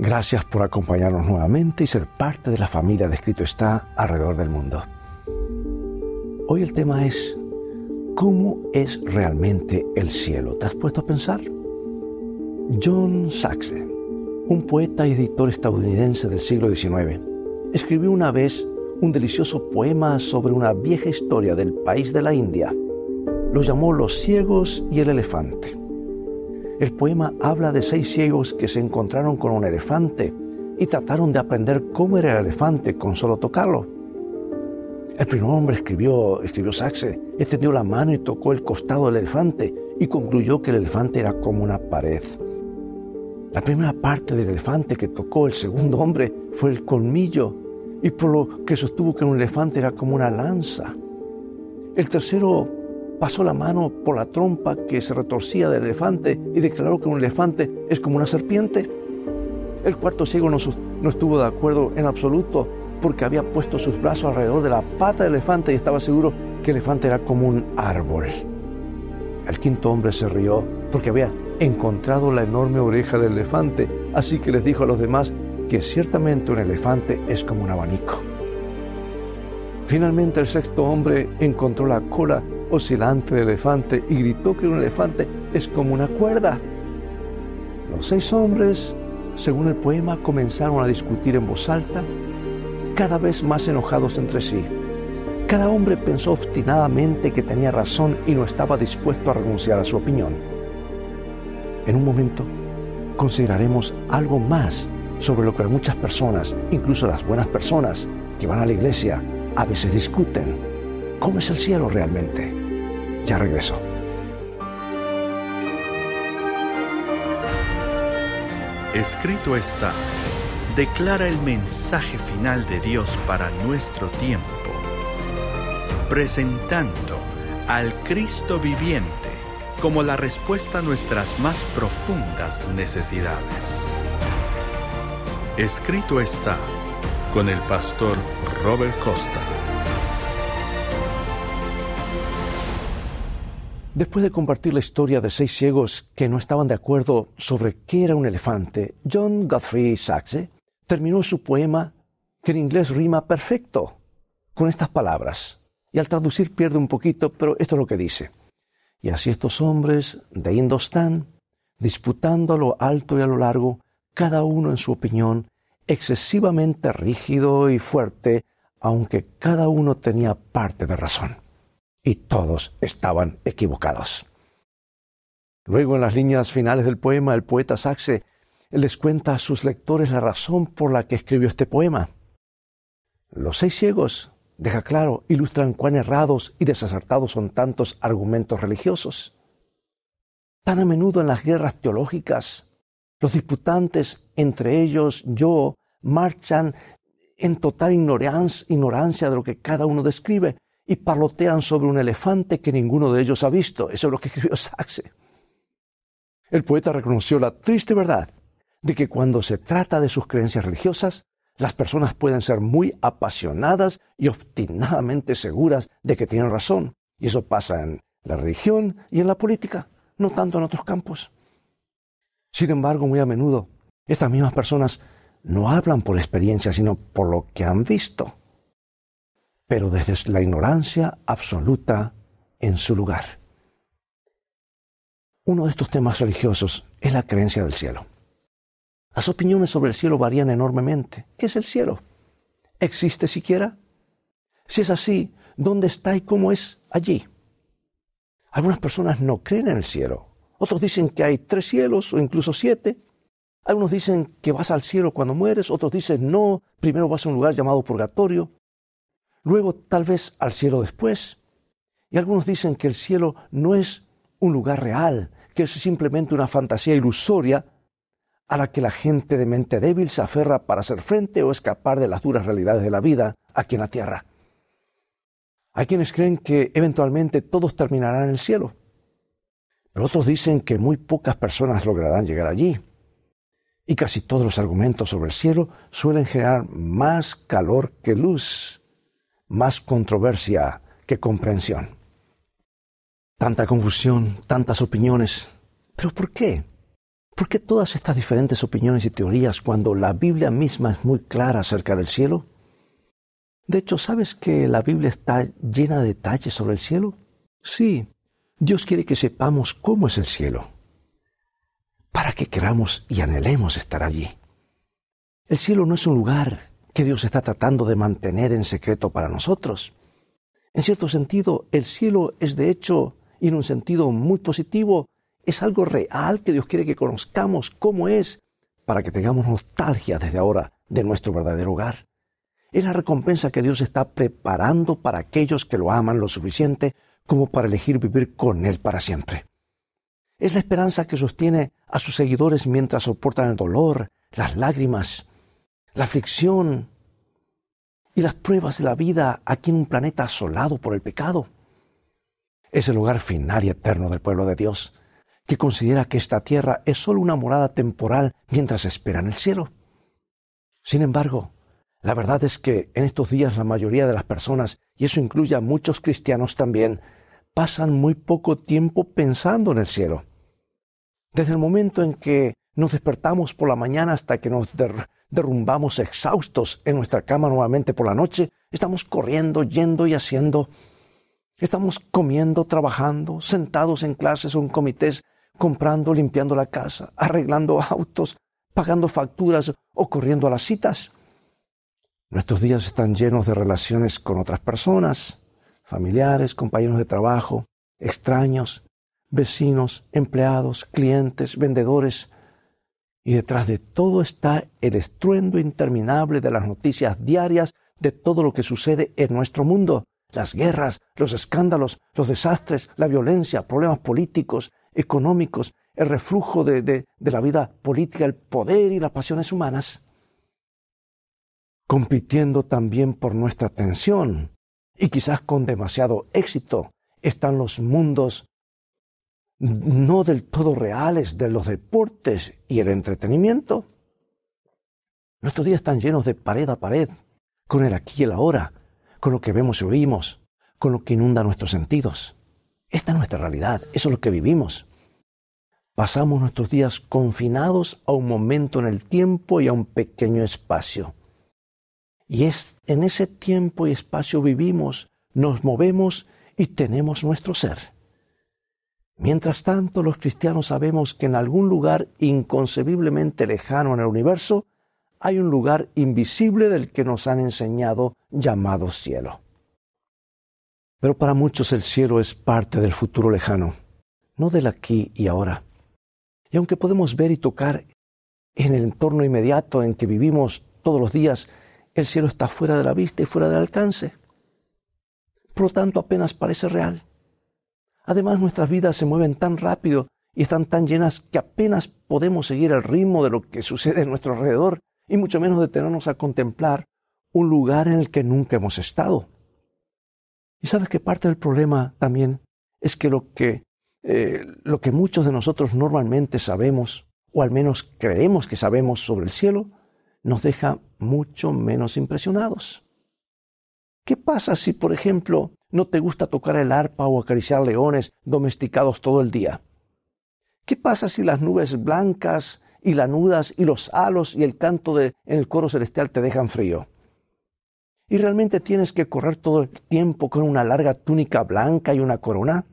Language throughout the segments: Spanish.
Gracias por acompañarnos nuevamente y ser parte de la familia de Escrito está alrededor del mundo. Hoy el tema es ¿cómo es realmente el cielo? ¿Te has puesto a pensar? John Saxe, un poeta y editor estadounidense del siglo XIX, escribió una vez un delicioso poema sobre una vieja historia del país de la India. Lo llamó Los ciegos y el elefante. El poema habla de seis ciegos que se encontraron con un elefante y trataron de aprender cómo era el elefante con solo tocarlo. El primer hombre escribió, escribió Saxe, extendió la mano y tocó el costado del elefante y concluyó que el elefante era como una pared. La primera parte del elefante que tocó el segundo hombre fue el colmillo y por lo que sostuvo que un elefante era como una lanza. El tercero pasó la mano por la trompa que se retorcía del elefante y declaró que un elefante es como una serpiente. El cuarto ciego no, estuvo de acuerdo en absoluto porque había puesto sus brazos alrededor de la pata del elefante y estaba seguro que el elefante era como un árbol. El quinto hombre se rió porque había encontrado la enorme oreja del elefante, así que les dijo a los demás que ciertamente un elefante es como un abanico. Finalmente el sexto hombre encontró la cola oscilante del elefante y gritó que un elefante es como una cuerda. Los seis hombres, según el poema, comenzaron a discutir en voz alta, cada vez más enojados entre sí. Cada hombre pensó obstinadamente que tenía razón y no estaba dispuesto a renunciar a su opinión. En un momento consideraremos algo más sobre lo que muchas personas, incluso las buenas personas que van a la iglesia, a veces discuten. ¿Cómo es el cielo realmente? Ya regreso. Escrito está, declara el mensaje final de Dios para nuestro tiempo, presentando al Cristo viviente como la respuesta a nuestras más profundas necesidades. Escrito está con el pastor Robert Costa. Después de compartir la historia de seis ciegos que no estaban de acuerdo sobre qué era un elefante, John Guthrie Saxe terminó su poema, que en inglés rima perfecto, con estas palabras. Y al traducir pierde un poquito, pero esto es lo que dice. Y así estos hombres de Indostán, disputando a lo alto y a lo largo, cada uno en su opinión, excesivamente rígido y fuerte, aunque cada uno tenía parte de razón. Y todos estaban equivocados. Luego, en las líneas finales del poema, el poeta Saxe les cuenta a sus lectores la razón por la que escribió este poema. Los seis ciegos, deja claro, ilustran cuán errados y desacertados son tantos argumentos religiosos. Tan a menudo en las guerras teológicas los disputantes, entre ellos yo, marchan en total ignorancia, de lo que cada uno describe y parlotean sobre un elefante que ninguno de ellos ha visto. Eso es lo que escribió Saxe. El poeta reconoció la triste verdad de que cuando se trata de sus creencias religiosas, las personas pueden ser muy apasionadas y obstinadamente seguras de que tienen razón. Y eso pasa en la religión y en la política, no tanto en otros campos. Sin embargo, muy a menudo, estas mismas personas no hablan por experiencia, sino por lo que han visto, pero desde la ignorancia absoluta en su lugar. Uno de estos temas religiosos es la creencia del cielo. Las opiniones sobre el cielo varían enormemente. ¿Qué es el cielo? ¿Existe siquiera? Si es así, ¿dónde está y cómo es allí? Algunas personas no creen en el cielo otros dicen que hay tres cielos o incluso siete. Algunos dicen que vas al cielo cuando mueres, otros dicen no, primero vas a un lugar llamado purgatorio, luego tal vez al cielo después. Y algunos dicen que el cielo no es un lugar real, que es simplemente una fantasía ilusoria a la que la gente de mente débil se aferra para hacer frente o escapar de las duras realidades de la vida aquí en la tierra. Hay quienes creen que eventualmente todos terminarán en el cielo. Pero otros dicen que muy pocas personas lograrán llegar allí. Y casi todos los argumentos sobre el cielo suelen generar más calor que luz, más controversia que comprensión. Tanta confusión, tantas opiniones. ¿Pero por qué? ¿Por qué todas estas diferentes opiniones y teorías cuando la Biblia misma es muy clara acerca del cielo? De hecho, ¿sabes que la Biblia está llena de detalles sobre el cielo? Sí, Dios quiere que sepamos cómo es el cielo, para que queramos y anhelemos estar allí. El cielo no es un lugar que Dios está tratando de mantener en secreto para nosotros. En cierto sentido, el cielo es de hecho, y en un sentido muy positivo, es algo real que Dios quiere que conozcamos cómo es para que tengamos nostalgia desde ahora de nuestro verdadero hogar. Es la recompensa que Dios está preparando para aquellos que lo aman lo suficiente como para elegir vivir con Él para siempre. Es la esperanza que sostiene a sus seguidores mientras soportan el dolor, las lágrimas, la aflicción y las pruebas de la vida aquí en un planeta asolado por el pecado. Es el hogar final y eterno del pueblo de Dios, que considera que esta tierra es solo una morada temporal mientras esperan el cielo. Sin embargo, la verdad es que en estos días la mayoría de las personas, y eso incluye a muchos cristianos también, pasan muy poco tiempo pensando en el cielo. Desde el momento en que nos despertamos por la mañana hasta que nos derrumbamos exhaustos en nuestra cama nuevamente por la noche, estamos corriendo, yendo y haciendo. Estamos comiendo, trabajando, sentados en clases o en comités comprando, limpiando la casa, arreglando autos, pagando facturas o corriendo a las citas. Nuestros días están llenos de relaciones con otras personas, familiares, compañeros de trabajo, extraños, vecinos, empleados, clientes, vendedores. Y detrás de todo está el estruendo interminable de las noticias diarias de todo lo que sucede en nuestro mundo. Las guerras, los escándalos, los desastres, la violencia, problemas políticos, económicos, el reflujo de, la vida política, el poder y las pasiones humanas, compitiendo también por nuestra atención y quizás con demasiado éxito están los mundos no del todo reales de los deportes y el entretenimiento. Nuestros días están llenos de pared a pared, con el aquí y el ahora, con lo que vemos y oímos, con lo que inunda nuestros sentidos. Esta es nuestra realidad, eso es lo que vivimos. Pasamos nuestros días confinados a un momento en el tiempo y a un pequeño espacio. Y es en ese tiempo y espacio vivimos, nos movemos y tenemos nuestro ser. Mientras tanto, los cristianos sabemos que en algún lugar inconcebiblemente lejano en el universo hay un lugar invisible del que nos han enseñado llamado cielo. Pero para muchos el cielo es parte del futuro lejano, no del aquí y ahora. Y aunque podemos ver y tocar en el entorno inmediato en que vivimos todos los días, el cielo está fuera de la vista y fuera del alcance. Por lo tanto, apenas parece real. Además, nuestras vidas se mueven tan rápido y están tan llenas que apenas podemos seguir el ritmo de lo que sucede en nuestro alrededor y mucho menos detenernos a contemplar un lugar en el que nunca hemos estado. Y sabes que parte del problema también es que lo que eh, lo que muchos de nosotros normalmente sabemos, o al menos creemos que sabemos sobre el cielo, nos deja mucho menos impresionados. ¿Qué pasa si, por ejemplo, no te gusta tocar el arpa o acariciar leones domesticados todo el día? ¿Qué pasa si las nubes blancas y lanudas y los halos y el canto de, en el coro celestial te dejan frío? ¿Y realmente tienes que correr todo el tiempo con una larga túnica blanca y una corona?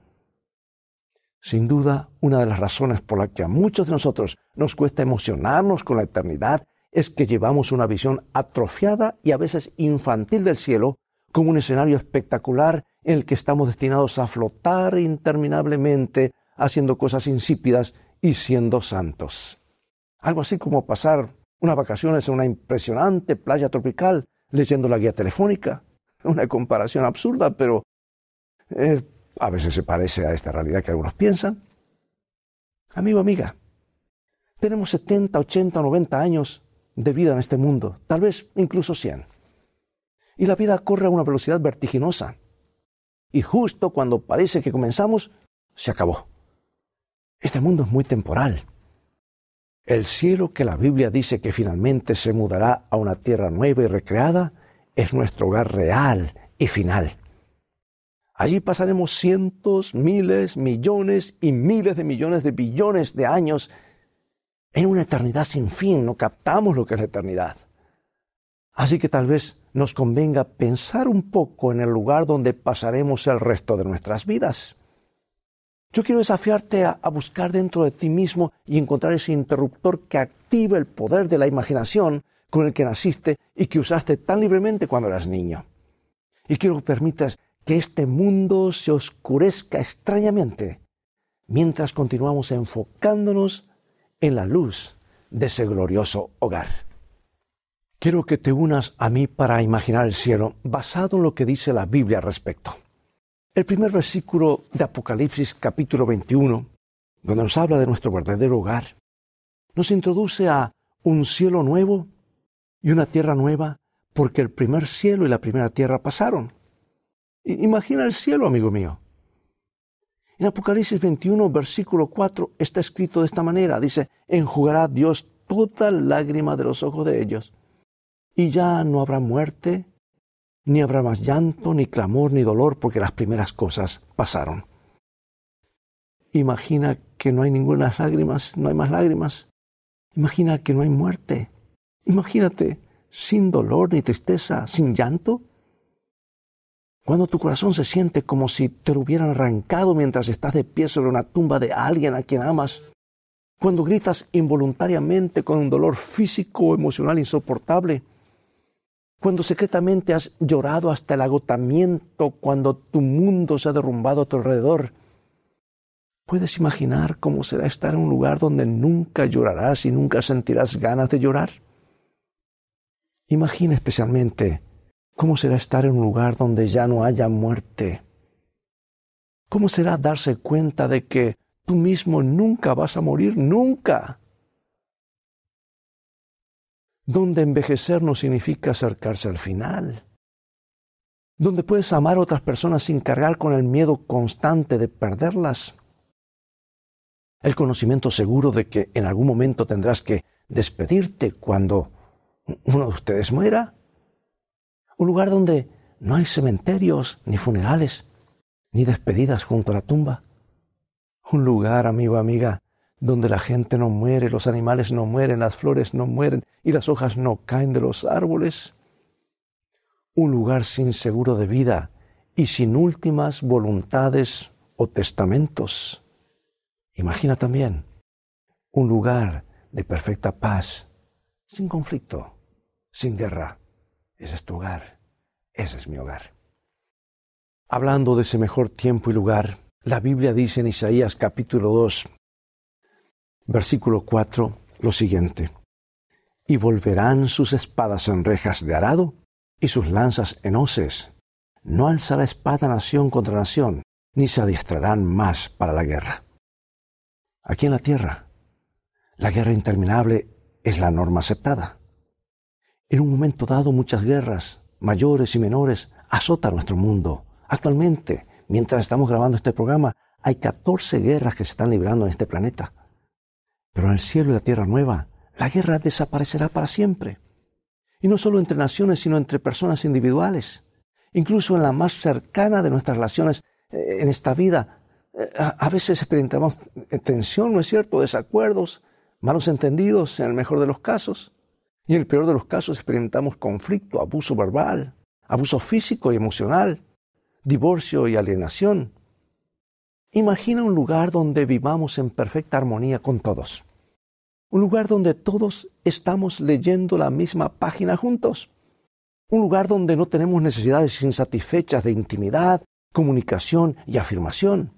Sin duda, una de las razones por la que a muchos de nosotros nos cuesta emocionarnos con la eternidad es que llevamos una visión atrofiada y a veces infantil del cielo como un escenario espectacular en el que estamos destinados a flotar interminablemente haciendo cosas insípidas y siendo santos. Algo así como pasar unas vacaciones en una impresionante playa tropical leyendo la guía telefónica. Una comparación absurda, pero eh, a veces se parece a esta realidad que algunos piensan. Amigo, amiga, tenemos 70, 80, 90 años de vida en este mundo, tal vez incluso 100. Y la vida corre a una velocidad vertiginosa. Y justo cuando parece que comenzamos, se acabó. Este mundo es muy temporal. El cielo que la Biblia dice que finalmente se mudará a una tierra nueva y recreada es nuestro hogar real y final. Allí pasaremos cientos, miles, millones y miles de millones de billones de años en una eternidad sin fin, no captamos lo que es la eternidad. Así que tal vez nos convenga pensar un poco en el lugar donde pasaremos el resto de nuestras vidas. Yo quiero desafiarte a, buscar dentro de ti mismo y encontrar ese interruptor que active el poder de la imaginación con el que naciste y que usaste tan libremente cuando eras niño. Y quiero que permitas que este mundo se oscurezca extrañamente mientras continuamos enfocándonos en la luz de ese glorioso hogar. Quiero que te unas a mí para imaginar el cielo basado en lo que dice la Biblia al respecto. El primer versículo de Apocalipsis capítulo 21, donde nos habla de nuestro verdadero hogar, nos introduce a un cielo nuevo y una tierra nueva, porque el primer cielo y la primera tierra pasaron. Imagina el cielo, amigo mío. En Apocalipsis 21, versículo 4, está escrito de esta manera. Dice, enjugará Dios toda lágrima de los ojos de ellos. Y ya no habrá muerte, ni habrá más llanto, ni clamor, ni dolor, porque las primeras cosas pasaron. Imagina que no hay ninguna lágrimas, no hay más lágrimas. Imagina que no hay muerte. Imagínate sin dolor ni tristeza, sin llanto. Cuando tu corazón se siente como si te lo hubieran arrancado mientras estás de pie sobre una tumba de alguien a quien amas. Cuando gritas involuntariamente con un dolor físico o emocional insoportable. Cuando secretamente has llorado hasta el agotamiento cuando tu mundo se ha derrumbado a tu alrededor. ¿Puedes imaginar cómo será estar en un lugar donde nunca llorarás y nunca sentirás ganas de llorar? Imagina especialmente ¿Cómo será estar en un lugar donde ya no haya muerte? ¿Cómo será darse cuenta de que tú mismo nunca vas a morir, nunca? Donde envejecer no significa acercarse al final. Donde puedes amar a otras personas sin cargar con el miedo constante de perderlas. El conocimiento seguro de que en algún momento tendrás que despedirte cuando uno de ustedes muera un lugar donde no hay cementerios, ni funerales, ni despedidas junto a la tumba. Un lugar, amigo, amiga, donde la gente no muere, los animales no mueren, las flores no mueren y las hojas no caen de los árboles. Un lugar sin seguro de vida y sin últimas voluntades o testamentos. Imagina también un lugar de perfecta paz, sin conflicto, sin guerra ese es tu hogar. Ese es mi hogar. Hablando de ese mejor tiempo y lugar, la Biblia dice en Isaías capítulo 2, versículo 4, lo siguiente. Y volverán sus espadas en rejas de arado y sus lanzas en hoces. No alzará espada nación contra nación, ni se adiestrarán más para la guerra. Aquí en la tierra, la guerra interminable es la norma aceptada. En un momento dado muchas guerras, mayores y menores, azotan nuestro mundo. Actualmente, mientras estamos grabando este programa, hay 14 guerras que se están librando en este planeta. Pero en el cielo y la tierra nueva, la guerra desaparecerá para siempre. Y no solo entre naciones, sino entre personas individuales. Incluso en la más cercana de nuestras relaciones eh, en esta vida, eh, a veces experimentamos tensión, ¿no es cierto? Desacuerdos, malos entendidos en el mejor de los casos. Y en el peor de los casos experimentamos conflicto, abuso verbal, abuso físico y emocional, divorcio y alienación. Imagina un lugar donde vivamos en perfecta armonía con todos. Un lugar donde todos estamos leyendo la misma página juntos. Un lugar donde no tenemos necesidades insatisfechas de intimidad, comunicación y afirmación.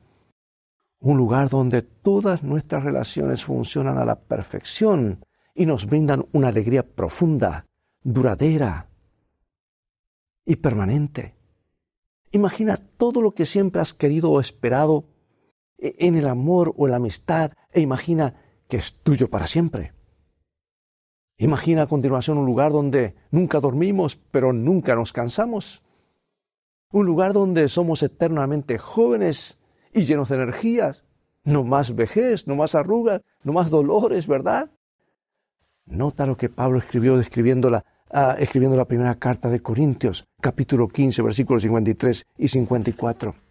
Un lugar donde todas nuestras relaciones funcionan a la perfección y nos brindan una alegría profunda, duradera y permanente. Imagina todo lo que siempre has querido o esperado en el amor o en la amistad e imagina que es tuyo para siempre. Imagina a continuación un lugar donde nunca dormimos, pero nunca nos cansamos. Un lugar donde somos eternamente jóvenes y llenos de energías. No más vejez, no más arrugas, no más dolores, ¿verdad? Nota lo que Pablo escribió escribiendo la, ah, escribiendo la primera carta de Corintios, capítulo 15, versículos 53 y 54.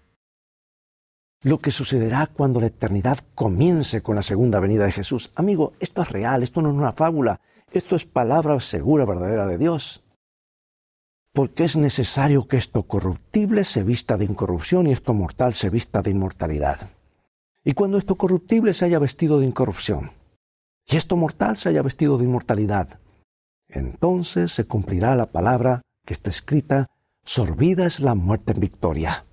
Lo que sucederá cuando la eternidad comience con la segunda venida de Jesús. Amigo, esto es real, esto no es una fábula, esto es palabra segura, verdadera de Dios. Porque es necesario que esto corruptible se vista de incorrupción y esto mortal se vista de inmortalidad. Y cuando esto corruptible se haya vestido de incorrupción y esto mortal se haya vestido de inmortalidad, entonces se cumplirá la palabra que está escrita, sorbida es la muerte en victoria.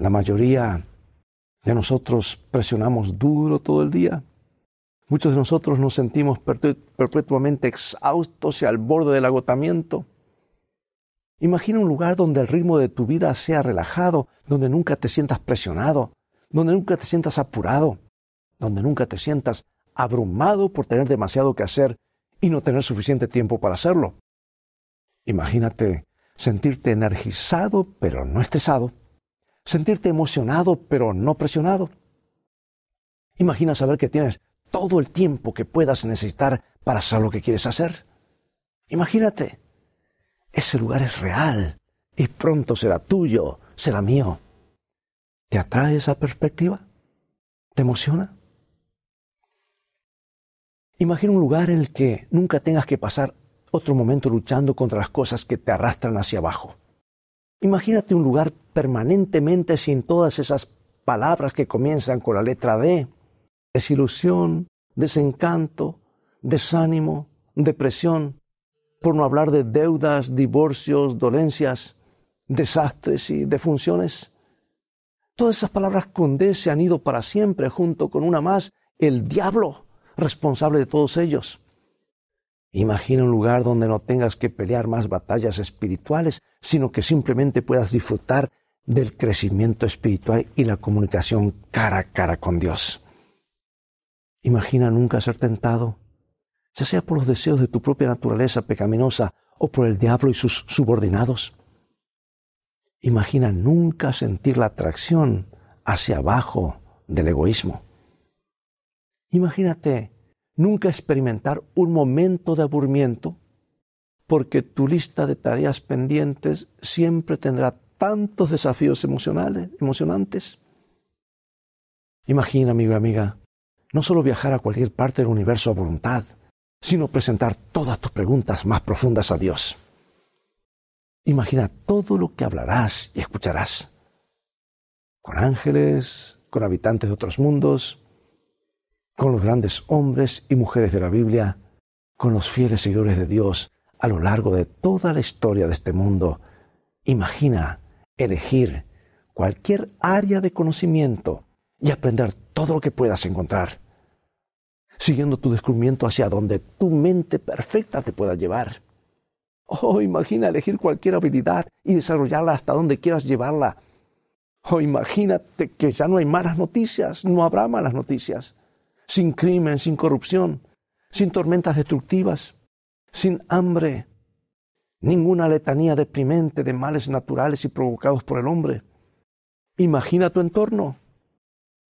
La mayoría de nosotros presionamos duro todo el día. Muchos de nosotros nos sentimos perpetuamente exhaustos y al borde del agotamiento. Imagina un lugar donde el ritmo de tu vida sea relajado, donde nunca te sientas presionado, donde nunca te sientas apurado, donde nunca te sientas abrumado por tener demasiado que hacer y no tener suficiente tiempo para hacerlo. Imagínate sentirte energizado pero no estresado, sentirte emocionado pero no presionado. Imagina saber que tienes todo el tiempo que puedas necesitar para hacer lo que quieres hacer. Imagínate, ese lugar es real y pronto será tuyo, será mío. ¿Te atrae esa perspectiva? ¿Te emociona? Imagina un lugar en el que nunca tengas que pasar otro momento luchando contra las cosas que te arrastran hacia abajo. Imagínate un lugar permanentemente sin todas esas palabras que comienzan con la letra D. Desilusión, desencanto, desánimo, depresión, por no hablar de deudas, divorcios, dolencias, desastres y defunciones. Todas esas palabras con D se han ido para siempre junto con una más, el diablo, responsable de todos ellos. Imagina un lugar donde no tengas que pelear más batallas espirituales, sino que simplemente puedas disfrutar del crecimiento espiritual y la comunicación cara a cara con Dios. Imagina nunca ser tentado, ya sea por los deseos de tu propia naturaleza pecaminosa o por el diablo y sus subordinados. Imagina nunca sentir la atracción hacia abajo del egoísmo. Imagínate nunca experimentar un momento de aburrimiento, porque tu lista de tareas pendientes siempre tendrá tantos desafíos emocionales, emocionantes. Imagina, amigo y amiga, no solo viajar a cualquier parte del universo a voluntad, sino presentar todas tus preguntas más profundas a Dios. Imagina todo lo que hablarás y escucharás. Con ángeles, con habitantes de otros mundos, con los grandes hombres y mujeres de la Biblia, con los fieles seguidores de Dios a lo largo de toda la historia de este mundo. Imagina elegir cualquier área de conocimiento y aprender todo lo que puedas encontrar, siguiendo tu descubrimiento hacia donde tu mente perfecta te pueda llevar. Oh, imagina elegir cualquier habilidad y desarrollarla hasta donde quieras llevarla. Oh, imagínate que ya no hay malas noticias, no habrá malas noticias sin crimen, sin corrupción, sin tormentas destructivas, sin hambre, ninguna letanía deprimente de males naturales y provocados por el hombre. Imagina tu entorno.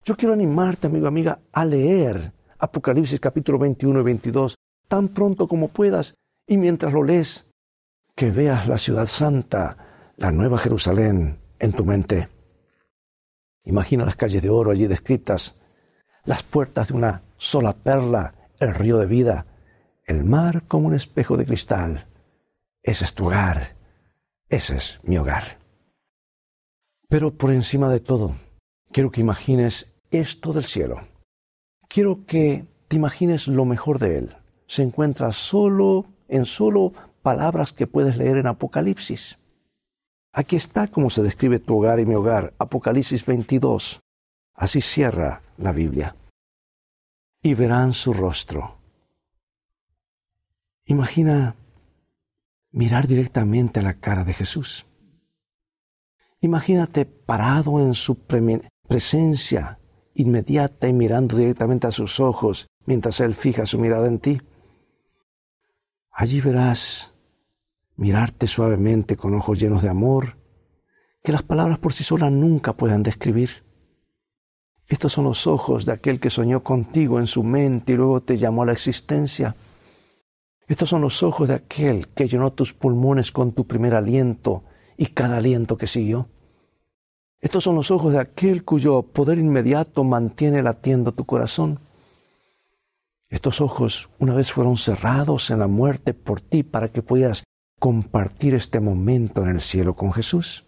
Yo quiero animarte, amigo amiga, a leer Apocalipsis capítulo 21 y 22 tan pronto como puedas y mientras lo lees, que veas la ciudad santa, la nueva Jerusalén, en tu mente. Imagina las calles de oro allí descritas, las puertas de una sola perla, el río de vida, el mar como un espejo de cristal. Ese es tu hogar, ese es mi hogar. Pero por encima de todo, quiero que imagines esto del cielo. Quiero que te imagines lo mejor de él. Se encuentra solo en solo palabras que puedes leer en Apocalipsis. Aquí está cómo se describe tu hogar y mi hogar, Apocalipsis 22. Así cierra la Biblia. Y verán su rostro. Imagina mirar directamente a la cara de Jesús. Imagínate parado en su presencia inmediata y mirando directamente a sus ojos mientras Él fija su mirada en ti. Allí verás mirarte suavemente con ojos llenos de amor que las palabras por sí solas nunca puedan describir. Estos son los ojos de aquel que soñó contigo en su mente y luego te llamó a la existencia. Estos son los ojos de aquel que llenó tus pulmones con tu primer aliento y cada aliento que siguió. Estos son los ojos de aquel cuyo poder inmediato mantiene latiendo tu corazón. Estos ojos una vez fueron cerrados en la muerte por ti para que puedas compartir este momento en el cielo con Jesús.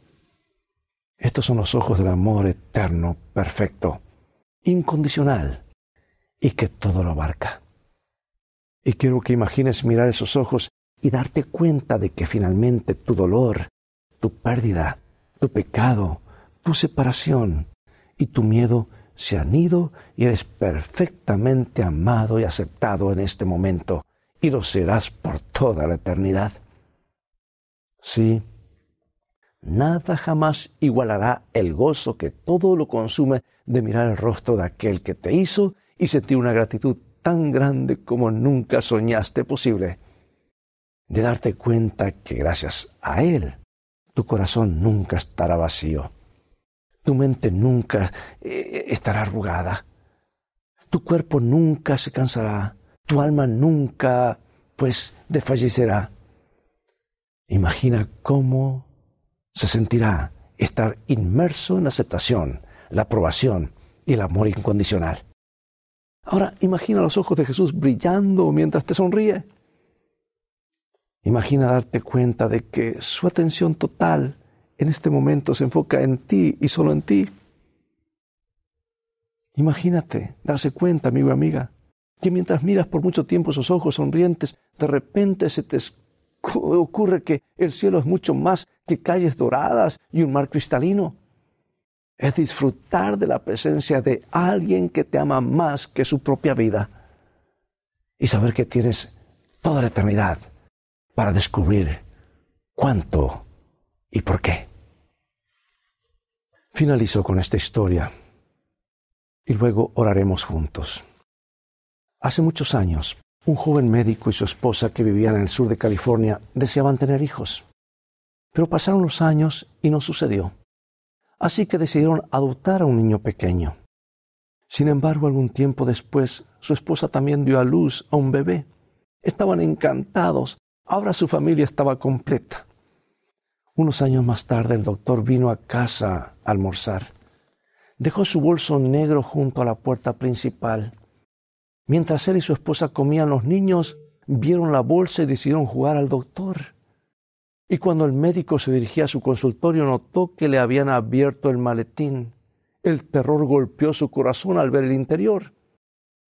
Estos son los ojos del amor eterno, perfecto, incondicional y que todo lo abarca. Y quiero que imagines mirar esos ojos y darte cuenta de que finalmente tu dolor, tu pérdida, tu pecado, tu separación y tu miedo se han ido y eres perfectamente amado y aceptado en este momento y lo serás por toda la eternidad. Sí, nada jamás igualará el gozo que todo lo consume de mirar el rostro de aquel que te hizo y sentir una gratitud tan grande como nunca soñaste posible. De darte cuenta que gracias a Él tu corazón nunca estará vacío tu mente nunca eh, estará arrugada. Tu cuerpo nunca se cansará. Tu alma nunca, pues, desfallecerá. Imagina cómo se sentirá estar inmerso en la aceptación, la aprobación y el amor incondicional. Ahora, imagina los ojos de Jesús brillando mientras te sonríe. Imagina darte cuenta de que su atención total en este momento se enfoca en ti y solo en ti. Imagínate, darse cuenta, amigo y amiga, que mientras miras por mucho tiempo esos ojos sonrientes, de repente se te ocurre que el cielo es mucho más que calles doradas y un mar cristalino. Es disfrutar de la presencia de alguien que te ama más que su propia vida y saber que tienes toda la eternidad para descubrir cuánto y por qué. Finalizo con esta historia y luego oraremos juntos. Hace muchos años, un joven médico y su esposa que vivían en el sur de California deseaban tener hijos. Pero pasaron los años y no sucedió. Así que decidieron adoptar a un niño pequeño. Sin embargo, algún tiempo después, su esposa también dio a luz a un bebé. Estaban encantados. Ahora su familia estaba completa. Unos años más tarde el doctor vino a casa a almorzar. Dejó su bolso negro junto a la puerta principal. Mientras él y su esposa comían, los niños vieron la bolsa y decidieron jugar al doctor. Y cuando el médico se dirigía a su consultorio notó que le habían abierto el maletín. El terror golpeó su corazón al ver el interior.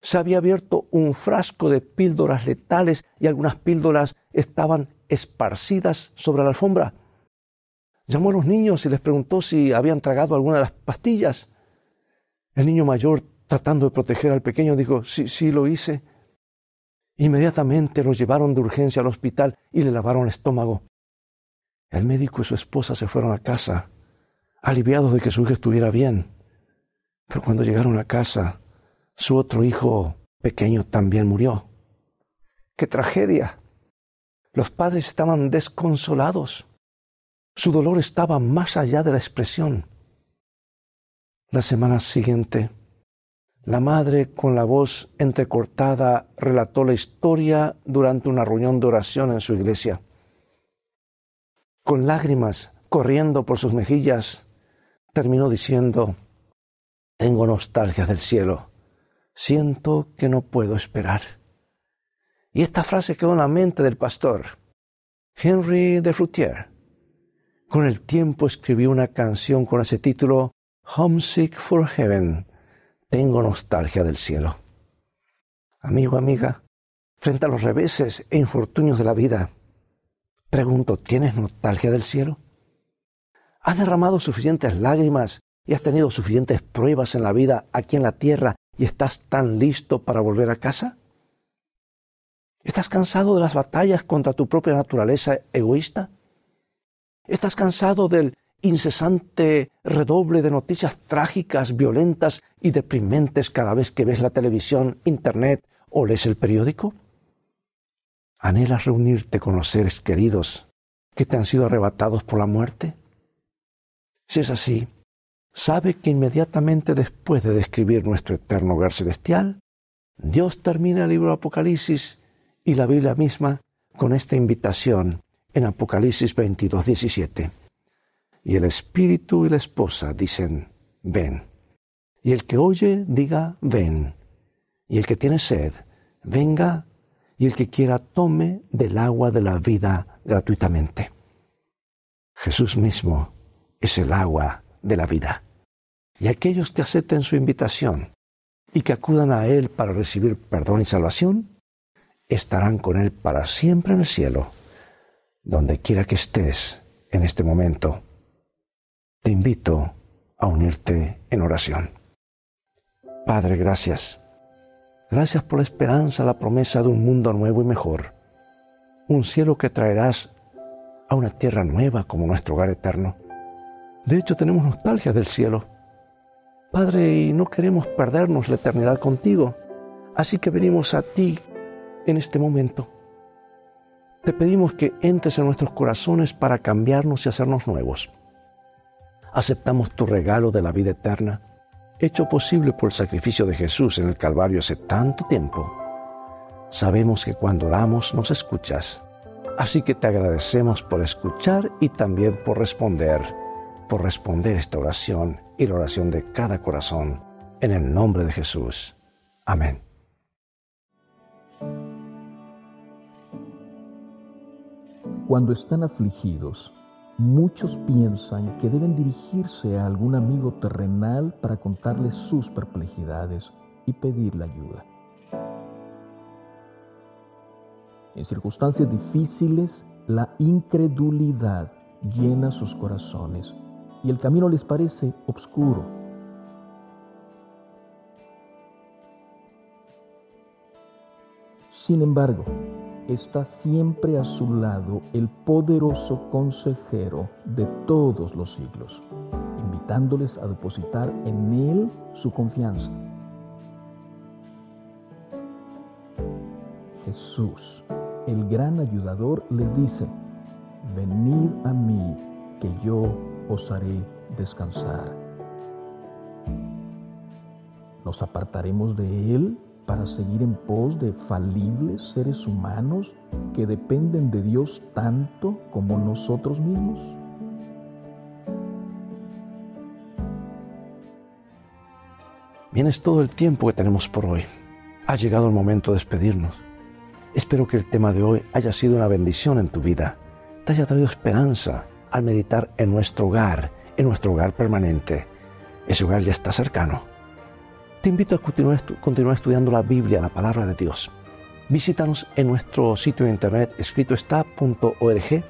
Se había abierto un frasco de píldoras letales y algunas píldoras estaban esparcidas sobre la alfombra. Llamó a los niños y les preguntó si habían tragado alguna de las pastillas. El niño mayor, tratando de proteger al pequeño, dijo, sí, sí, lo hice. Inmediatamente lo llevaron de urgencia al hospital y le lavaron el estómago. El médico y su esposa se fueron a casa, aliviados de que su hijo estuviera bien. Pero cuando llegaron a casa, su otro hijo pequeño también murió. ¡Qué tragedia! Los padres estaban desconsolados. Su dolor estaba más allá de la expresión. La semana siguiente, la madre, con la voz entrecortada, relató la historia durante una reunión de oración en su iglesia. Con lágrimas corriendo por sus mejillas, terminó diciendo, Tengo nostalgia del cielo, siento que no puedo esperar. Y esta frase quedó en la mente del pastor, Henry de Fruitier con el tiempo escribí una canción con ese título Homesick for Heaven. Tengo nostalgia del cielo. Amigo, amiga, frente a los reveses e infortunios de la vida, pregunto, ¿tienes nostalgia del cielo? ¿Has derramado suficientes lágrimas y has tenido suficientes pruebas en la vida aquí en la tierra y estás tan listo para volver a casa? ¿Estás cansado de las batallas contra tu propia naturaleza egoísta? ¿Estás cansado del incesante redoble de noticias trágicas, violentas y deprimentes cada vez que ves la televisión, internet o lees el periódico? ¿Anhelas reunirte con los seres queridos que te han sido arrebatados por la muerte? Si es así, sabe que inmediatamente después de describir nuestro eterno hogar celestial, Dios termina el libro de Apocalipsis y la Biblia misma con esta invitación en Apocalipsis 22, 17. y el espíritu y la esposa dicen, ven. Y el que oye, diga, ven. Y el que tiene sed, venga, y el que quiera tome del agua de la vida gratuitamente. Jesús mismo es el agua de la vida. Y aquellos que acepten su invitación y que acudan a Él para recibir perdón y salvación, estarán con Él para siempre en el cielo, donde quiera que estés en este momento. Te invito a unirte en oración. Padre, gracias. Gracias por la esperanza, la promesa de un mundo nuevo y mejor. Un cielo que traerás a una tierra nueva como nuestro hogar eterno. De hecho, tenemos nostalgia del cielo. Padre, y no queremos perdernos la eternidad contigo. Así que venimos a ti en este momento. Te pedimos que entres en nuestros corazones para cambiarnos y hacernos nuevos. Aceptamos tu regalo de la vida eterna, hecho posible por el sacrificio de Jesús en el Calvario hace tanto tiempo. Sabemos que cuando oramos nos escuchas, así que te agradecemos por escuchar y también por responder, por responder esta oración y la oración de cada corazón, en el nombre de Jesús. Amén. Cuando están afligidos, muchos piensan que deben dirigirse a algún amigo terrenal para contarle sus perplejidades y pedirle ayuda. En circunstancias difíciles, la incredulidad llena sus corazones y el camino les parece oscuro. Sin embargo, está siempre a su lado el poderoso consejero de todos los siglos, invitándoles a depositar en Él su confianza. Jesús, el gran ayudador, les dice, venid a mí, que yo os haré descansar. ¿Nos apartaremos de Él para seguir en pos de falibles seres humanos que dependen de Dios tanto como nosotros mismos? Bien, es todo el tiempo que tenemos por hoy. Ha llegado el momento de despedirnos. Espero que el tema de hoy haya sido una bendición en tu vida, te haya traído esperanza al meditar en nuestro hogar, en nuestro hogar permanente. Ese hogar ya está cercano te invito a continuar, estudiando la Biblia, la palabra de Dios. Visítanos en nuestro sitio de internet escritoestá.org,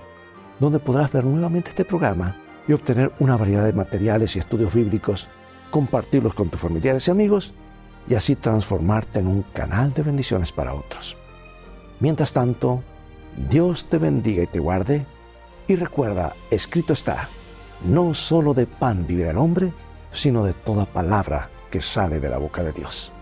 donde podrás ver nuevamente este programa y obtener una variedad de materiales y estudios bíblicos, compartirlos con tus familiares y amigos y así transformarte en un canal de bendiciones para otros. Mientras tanto, Dios te bendiga y te guarde y recuerda, escrito está, no solo de pan vivirá el hombre, sino de toda palabra que sale de la boca de Dios.